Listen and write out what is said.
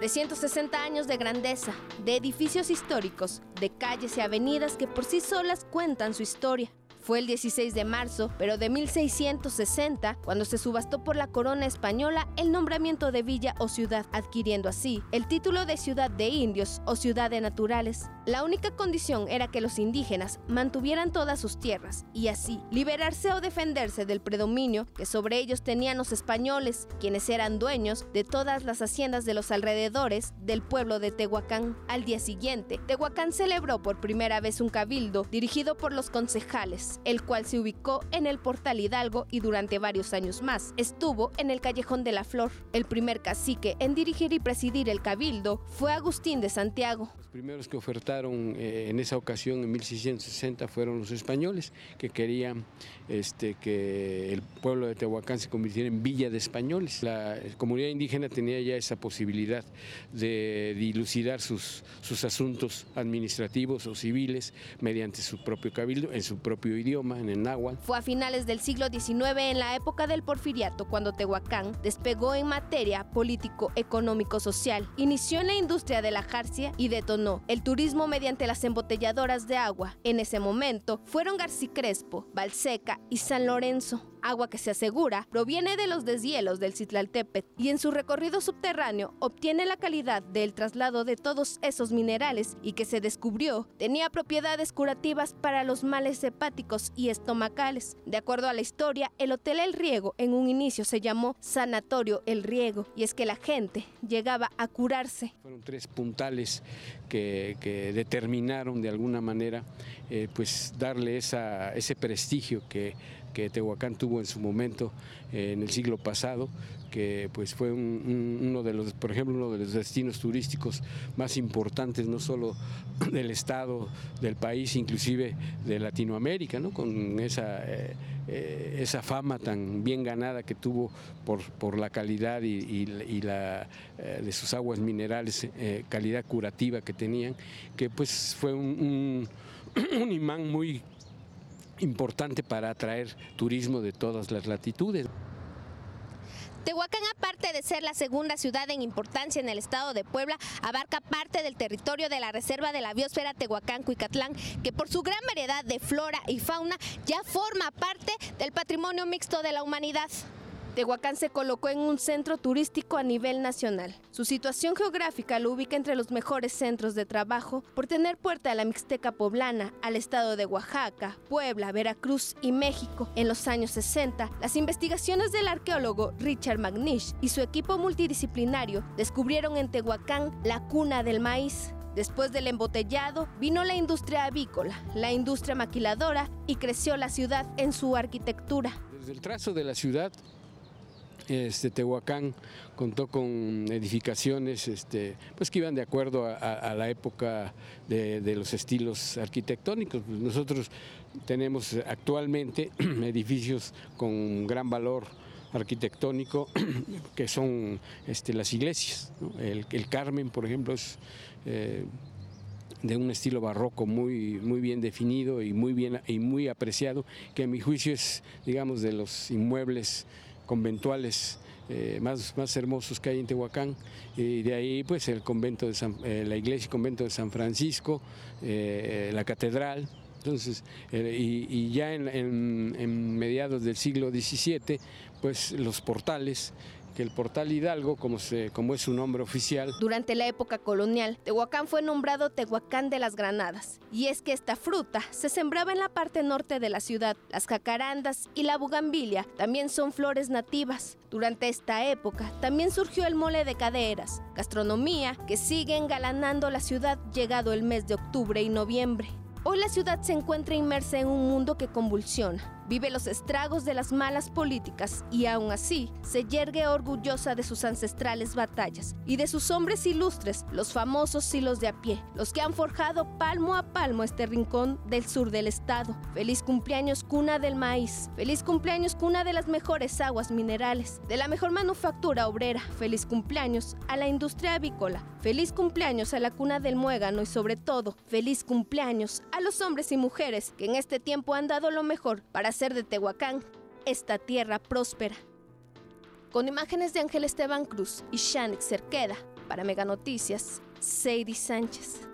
360 años de grandeza, de edificios históricos, de calles y avenidas que por sí solas cuentan su historia. Fue el 16 de marzo, pero de 1660, cuando se subastó por la corona española el nombramiento de villa o ciudad, adquiriendo así el título de ciudad de indios o ciudad de naturales. La única condición era que los indígenas mantuvieran todas sus tierras y así liberarse o defenderse del predominio que sobre ellos tenían los españoles, quienes eran dueños de todas las haciendas de los alrededores del pueblo de Tehuacán. Al día siguiente, Tehuacán celebró por primera vez un cabildo dirigido por los concejales el cual se ubicó en el Portal Hidalgo y durante varios años más estuvo en el Callejón de la Flor. El primer cacique en dirigir y presidir el cabildo fue Agustín de Santiago. Los primeros que ofertaron eh, en esa ocasión, en 1660, fueron los españoles, que querían este, que el pueblo de Tehuacán se convirtiera en villa de españoles. La comunidad indígena tenía ya esa posibilidad de dilucidar sus, sus asuntos administrativos o civiles mediante su propio cabildo, en su propio Fue a finales del siglo XIX, en la época del porfiriato, cuando Tehuacán despegó en materia político-económico-social, inició en la industria de la jarcia y detonó el turismo mediante las embotelladoras de agua. En ese momento fueron García Crespo, Valseca y San Lorenzo agua que se asegura proviene de los deshielos del Citlaltépetl y en su recorrido subterráneo obtiene la calidad del traslado de todos esos minerales y que se descubrió tenía propiedades curativas para los males hepáticos y estomacales. De acuerdo a la historia, el Hotel El Riego en un inicio se llamó Sanatorio El Riego y es que la gente llegaba a curarse. Fueron tres puntales que, determinaron de alguna manera eh, pues darle esa, ese prestigio que que Tehuacán tuvo en su momento eh, en el siglo pasado, que pues fue uno de los, por ejemplo, uno de los destinos turísticos más importantes, no solo del estado, del país, inclusive de Latinoamérica, ¿no? con esa, eh, eh, esa fama tan bien ganada que tuvo por, por la calidad y, la, de sus aguas minerales, calidad curativa que tenían, que pues fue un, un imán muy importante para atraer turismo de todas las latitudes. Tehuacán, aparte de ser la segunda ciudad en importancia en el estado de Puebla, abarca parte del territorio de la Reserva de la Biosfera Tehuacán-Cuicatlán, que por su gran variedad de flora y fauna ya forma parte del patrimonio mixto de la humanidad. Tehuacán se colocó en un centro turístico a nivel nacional. Su situación geográfica lo ubica entre los mejores centros de trabajo por tener puerta a la Mixteca poblana, al estado de Oaxaca, Puebla, Veracruz y México. En los años 60, las investigaciones del arqueólogo Richard McNish y su equipo multidisciplinario descubrieron en Tehuacán la cuna del maíz. Después del embotellado, vino la industria avícola, la industria maquiladora y creció la ciudad en su arquitectura. Desde el trazo de la ciudad este, Tehuacán contó con edificaciones este, pues que iban de acuerdo a, la época de, los estilos arquitectónicos. Nosotros tenemos actualmente edificios con gran valor arquitectónico que son este, las iglesias. El, Carmen, por ejemplo, es eh, de un estilo barroco muy, muy bien definido y muy, bien, y muy apreciado, que a mi juicio es, digamos, de los inmuebles conventuales eh, más, más hermosos que hay en Tehuacán. Y de ahí pues el convento de eh, la iglesia y convento de San Francisco, eh, la catedral, entonces, y, ya en, en, mediados del siglo XVII, pues los portales que el portal Hidalgo, como, se, como es su nombre oficial. Durante la época colonial, Tehuacán fue nombrado Tehuacán de las Granadas. Y es que esta fruta se sembraba en la parte norte de la ciudad. Las jacarandas y la bugambilia también son flores nativas. Durante esta época también surgió el mole de caderas, gastronomía que sigue engalanando la ciudad llegado el mes de octubre y noviembre. Hoy la ciudad se encuentra inmersa en un mundo que convulsiona vive los estragos de las malas políticas y aún así se yergue orgullosa de sus ancestrales batallas y de sus hombres ilustres, los famosos y los de a pie, los que han forjado palmo a palmo este rincón del sur del estado. Feliz cumpleaños cuna del maíz, feliz cumpleaños cuna de las mejores aguas minerales, de la mejor manufactura obrera, feliz cumpleaños a la industria avícola, feliz cumpleaños a la cuna del muégano y sobre todo, feliz cumpleaños a los hombres y mujeres que en este tiempo han dado lo mejor para de Tehuacán esta tierra próspera. Con imágenes de Ángel Esteban Cruz y Shanik Cerqueda, Para Mega Noticias, Sadie Sánchez.